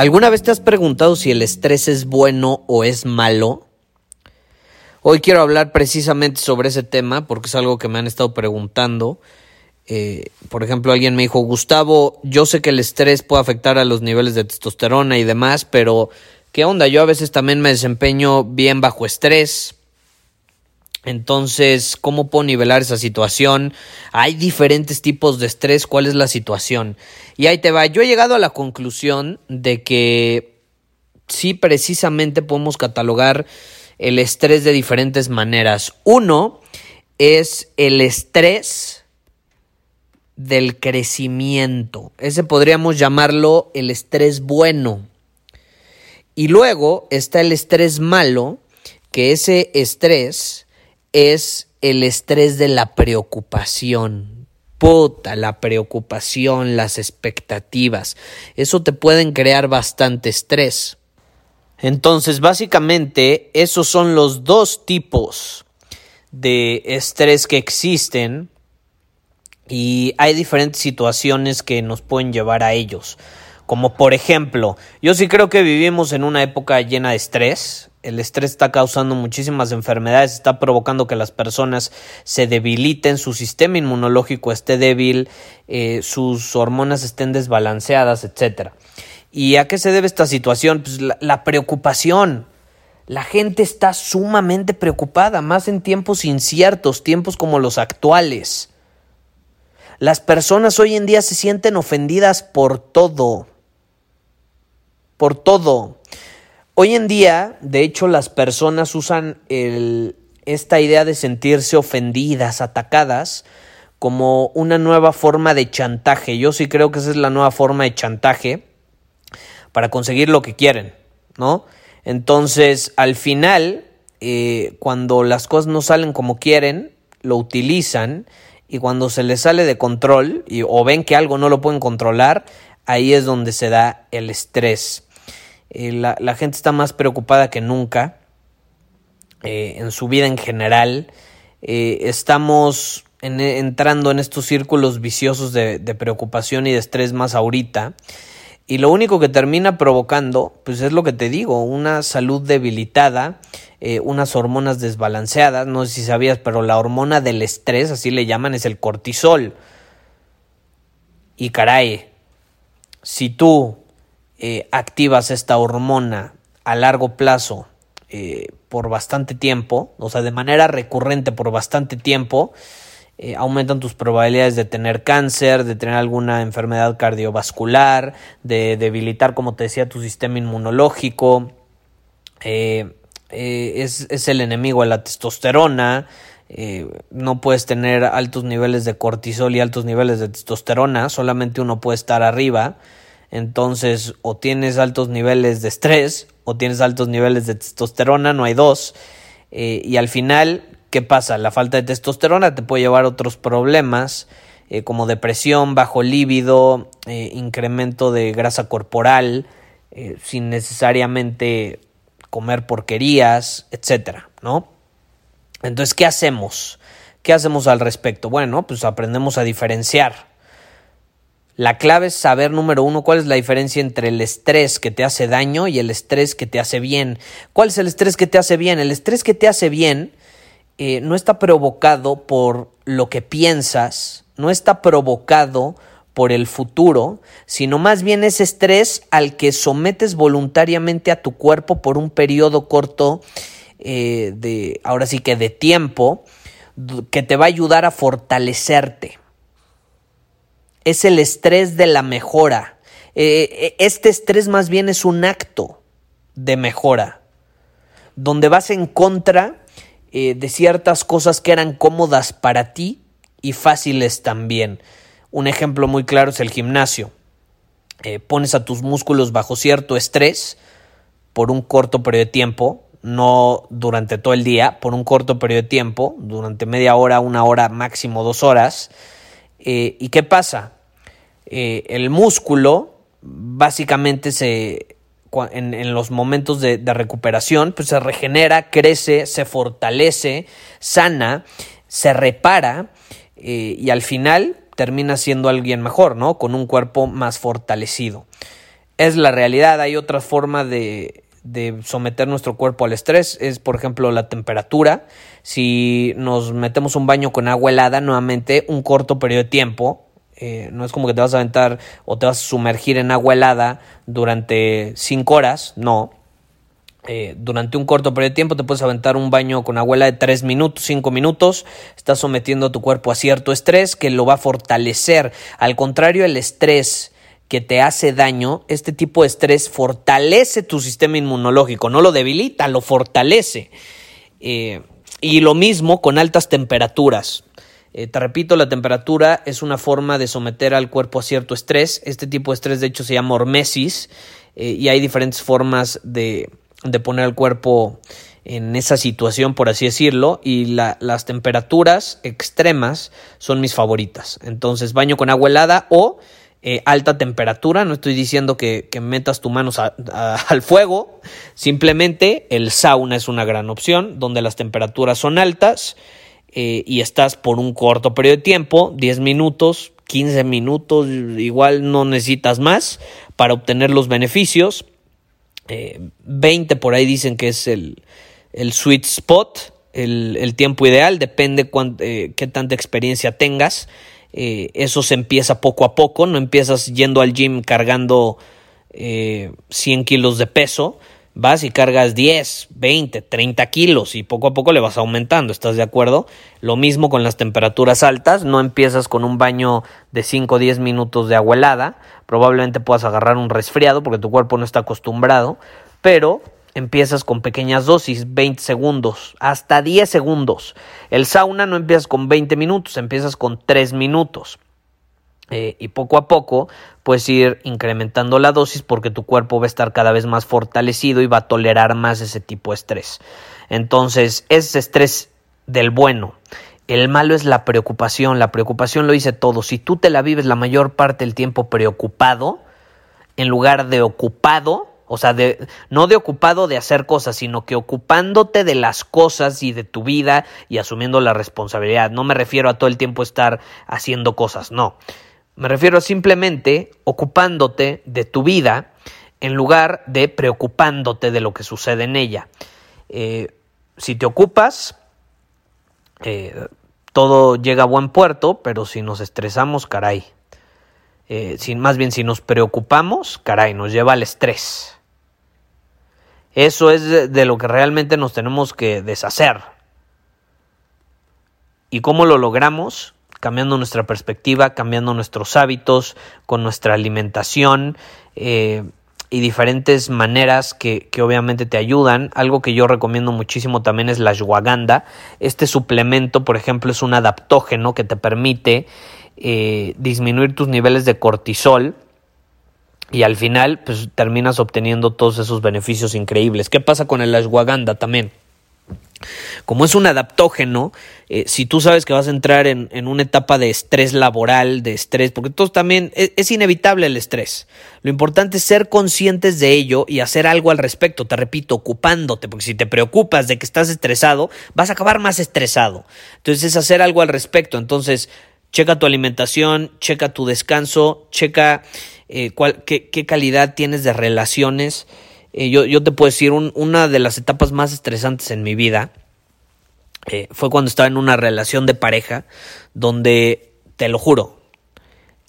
¿Alguna vez te has preguntado si el estrés es bueno o es malo? Hoy quiero hablar precisamente sobre ese tema porque es algo que me han estado preguntando. Eh, por ejemplo, alguien me dijo, Gustavo, yo sé que el estrés puede afectar a los niveles de testosterona y demás, pero ¿qué onda? Yo a veces también me desempeño bien bajo estrés. Entonces, ¿cómo puedo nivelar esa situación? Hay diferentes tipos de estrés, ¿cuál es la situación? Y ahí te va, yo he llegado a la conclusión de que sí, precisamente podemos catalogar el estrés de diferentes maneras. Uno es el estrés del crecimiento. Ese podríamos llamarlo el estrés bueno. Y luego está el estrés malo, que ese estrés es el estrés de la preocupación. Puta, la preocupación, las expectativas. Eso te pueden crear bastante estrés. Entonces, básicamente, esos son los dos tipos de estrés que existen y hay diferentes situaciones que nos pueden llevar a ellos. Como por ejemplo, yo sí creo que vivimos en una época llena de estrés. El estrés está causando muchísimas enfermedades, está provocando que las personas se debiliten, su sistema inmunológico esté débil, eh, sus hormonas estén desbalanceadas, etcétera. ¿Y a qué se debe esta situación? Pues la, preocupación. La gente está sumamente preocupada, más en tiempos inciertos, tiempos como los actuales. Las personas hoy en día se sienten ofendidas por todo. Por todo. Hoy en día, de hecho, las personas usan esta idea de sentirse ofendidas, atacadas, como una nueva forma de chantaje. Yo sí creo que esa es la nueva forma de chantaje para conseguir lo que quieren, ¿no? Entonces, al final, eh, cuando las cosas no salen como quieren, lo utilizan y cuando se les sale de control o ven que algo no lo pueden controlar, ahí es donde se da el estrés. Eh, la, gente está más preocupada que nunca eh, en su vida en general. estamos entrando en estos círculos viciosos de, de preocupación y de estrés más ahorita. Y lo único que termina provocando, pues es lo que te digo, una salud debilitada, eh, unas hormonas desbalanceadas, no sé si sabías, pero la hormona del estrés, así le llaman, es el cortisol. Y caray, si tú eh, activas esta hormona a largo plazo eh, por bastante tiempo, o sea, de manera recurrente por bastante tiempo, eh, aumentan tus probabilidades de tener cáncer, de tener alguna enfermedad cardiovascular, de debilitar, como te decía, tu sistema inmunológico. Eh, es, es, el enemigo de la testosterona. no puedes tener altos niveles de cortisol y altos niveles de testosterona, solamente uno puede estar arriba. Entonces, o tienes altos niveles de estrés o tienes altos niveles de testosterona, no hay dos. y al final ¿Qué pasa? La falta de testosterona te puede llevar a otros problemas eh, como depresión, bajo líbido, eh, incremento de grasa corporal, eh, sin necesariamente comer porquerías, etcétera, ¿no? Entonces, ¿qué hacemos? ¿Qué hacemos al respecto? Bueno, pues aprendemos a diferenciar. La clave es saber, número uno, cuál es la diferencia entre el estrés que te hace daño y el estrés que te hace bien. ¿Cuál es el estrés que te hace bien? El estrés que te hace bien eh, no está provocado por lo que piensas, no está provocado por el futuro, sino más bien es estrés al que sometes voluntariamente a tu cuerpo por un periodo corto eh, de, ahora sí que de tiempo, que te va a ayudar a fortalecerte. Es el estrés de la mejora. Eh, este estrés más bien es un acto de mejora, donde vas en contra eh, de ciertas cosas que eran cómodas para ti y fáciles también. Un ejemplo muy claro es el gimnasio. Eh, pones a tus músculos bajo cierto estrés por un corto periodo de tiempo, no durante todo el día, por un corto periodo de tiempo, durante media hora, una hora, máximo dos horas. Eh, ¿Y qué pasa? el músculo básicamente se en, los momentos de, recuperación, pues se regenera, crece, se fortalece, sana, se repara eh, y al final termina siendo alguien mejor, ¿no? Con un cuerpo más fortalecido. Es la realidad, hay otra forma de, de someter nuestro cuerpo al estrés es por ejemplo la temperatura si nos metemos un baño con agua helada nuevamente un corto periodo de tiempo eh, no es como que te vas a aventar o te vas a sumergir en agua helada durante 5 horas, no. Eh, durante un corto periodo de tiempo te puedes aventar un baño con agua helada de 3 minutos, 5 minutos, estás sometiendo a tu cuerpo a cierto estrés que lo va a fortalecer. Al contrario, el estrés que te hace daño, este tipo de estrés fortalece tu sistema inmunológico, no lo debilita, lo fortalece. Eh, y lo mismo con altas temperaturas. Eh, te repito, la temperatura es una forma de someter al cuerpo a cierto estrés. Este tipo de estrés, de hecho, se llama hormesis eh, y hay diferentes formas de, poner al cuerpo en esa situación, por así decirlo, y las temperaturas extremas son mis favoritas. Entonces, baño con agua helada o eh, alta temperatura. No estoy diciendo que, metas tus manos al fuego, simplemente el sauna es una gran opción, donde las temperaturas son altas eh, y estás por un corto periodo de tiempo, 10 minutos, 15 minutos, igual no necesitas más para obtener los beneficios. 20 eh, por ahí dicen que es el, sweet spot, el, tiempo ideal, depende eh, qué tanta experiencia tengas. Eso se empieza poco a poco, no empiezas yendo al gym cargando 100 kilos de peso, vas y cargas 10, 20, 30 kilos y poco a poco le vas aumentando, ¿estás de acuerdo? Lo mismo con las temperaturas altas, no empiezas con un baño de 5 o 10 minutos de agua helada, probablemente puedas agarrar un resfriado porque tu cuerpo no está acostumbrado, pero empiezas con pequeñas dosis, 20 segundos, hasta 10 segundos. El sauna no empiezas con 20 minutos, empiezas con 3 minutos. Eh, y poco a poco puedes ir incrementando la dosis porque tu cuerpo va a estar cada vez más fortalecido y va a tolerar más ese tipo de estrés. Entonces, ese estrés del bueno. El malo es la preocupación. La preocupación lo dice todo. Si tú te la vives la mayor parte del tiempo preocupado, en lugar de ocupado, o sea, no de ocupado de hacer cosas, sino que ocupándote de las cosas y de tu vida y asumiendo la responsabilidad. No me refiero a todo el tiempo estar haciendo cosas, no. Me refiero a simplemente ocupándote de tu vida en lugar de preocupándote de lo que sucede en ella. Eh, si te ocupas, eh, todo llega a buen puerto, pero si nos estresamos, caray. Eh, más bien, si nos preocupamos, caray, nos lleva al estrés. Eso es de lo que realmente nos tenemos que deshacer. ¿Y cómo lo logramos? cambiando nuestra perspectiva, cambiando nuestros hábitos, con nuestra alimentación eh, y diferentes maneras que, obviamente te ayudan. Algo que yo recomiendo muchísimo también es la ashwagandha. Este suplemento, por ejemplo, es un adaptógeno que te permite eh, disminuir tus niveles de cortisol y al final pues terminas obteniendo todos esos beneficios increíbles. ¿Qué pasa con el ashwagandha también? Como es un adaptógeno, eh, si tú sabes que vas a entrar en, una etapa de estrés laboral, de estrés, porque todos también es, es, inevitable el estrés. Lo importante es ser conscientes de ello y hacer algo al respecto, te repito, ocupándote, porque si te preocupas de que estás estresado, vas a acabar más estresado. Entonces es hacer algo al respecto. Entonces, checa tu alimentación, checa tu descanso, checa eh, qué calidad tienes de relaciones. Eh, yo, te puedo decir, una de las etapas más estresantes en mi vida eh, fue cuando estaba en una relación de pareja donde, te lo juro,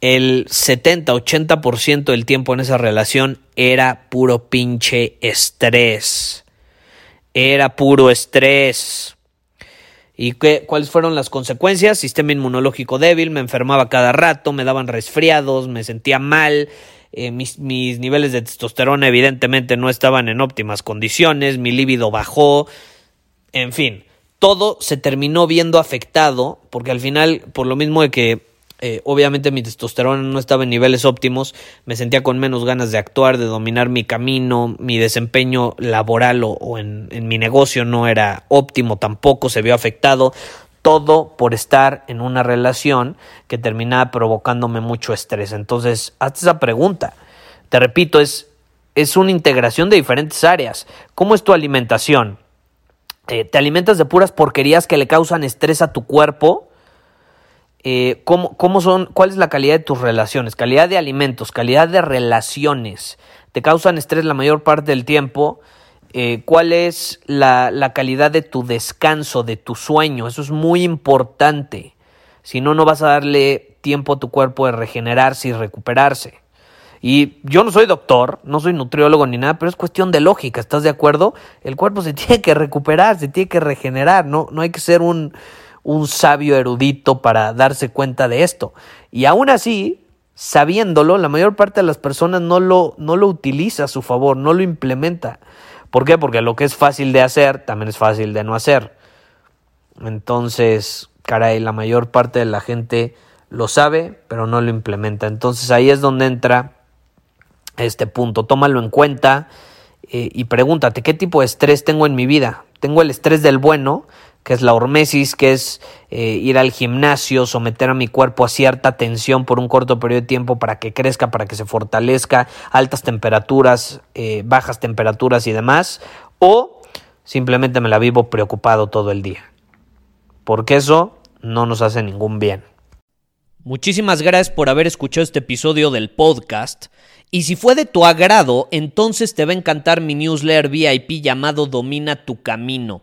el 70-80% del tiempo en esa relación era puro pinche estrés. Era puro estrés. ¿Y qué, cuáles fueron las consecuencias? Sistema inmunológico débil, me enfermaba cada rato, me daban resfriados, me sentía mal, eh, mis, mis, niveles de testosterona evidentemente no estaban en óptimas condiciones, mi líbido bajó, en fin, todo se terminó viendo afectado porque al final, por lo mismo de que eh, obviamente mi testosterona no estaba en niveles óptimos, me sentía con menos ganas de actuar, de dominar mi camino, mi desempeño laboral o, en, mi negocio no era óptimo tampoco, se vio afectado, todo por estar en una relación que terminaba provocándome mucho estrés. Entonces, hazte esa pregunta. Te repito, es, es una integración de diferentes áreas. ¿Cómo es tu alimentación? Eh, ¿Te alimentas de puras porquerías que le causan estrés a tu cuerpo? Eh, ¿cómo, ¿Cómo son? ¿Cuál es la calidad de tus relaciones? Calidad de alimentos, calidad de relaciones. ¿Te causan estrés la mayor parte del tiempo? Eh, cuál es la, la, calidad de tu descanso, de tu sueño. Eso es muy importante. Si no, no vas a darle tiempo a tu cuerpo de regenerarse y recuperarse. Y yo no soy doctor, no soy nutriólogo ni nada, pero es cuestión de lógica, ¿estás de acuerdo? El cuerpo se tiene que recuperar, se tiene que regenerar, no, no hay que ser un, un sabio erudito para darse cuenta de esto. Y aún así, sabiéndolo, la mayor parte de las personas no lo, no lo utiliza a su favor, no lo implementa. ¿Por qué? Porque lo que es fácil de hacer también es fácil de no hacer. Entonces, caray, la mayor parte de la gente lo sabe, pero no lo implementa. Entonces ahí es donde entra este punto. Tómalo en cuenta eh, y pregúntate, ¿qué tipo de estrés tengo en mi vida? ¿Tengo el estrés del bueno? Que es la hormesis, que es eh, ir al gimnasio, someter a mi cuerpo a cierta tensión por un corto periodo de tiempo para que crezca, para que se fortalezca, altas temperaturas, eh, bajas temperaturas y demás, o simplemente me la vivo preocupado todo el día, porque eso no nos hace ningún bien. Muchísimas gracias por haber escuchado este episodio del podcast. Y si fue de tu agrado, entonces te va a encantar mi newsletter VIP llamado Domina tu Camino.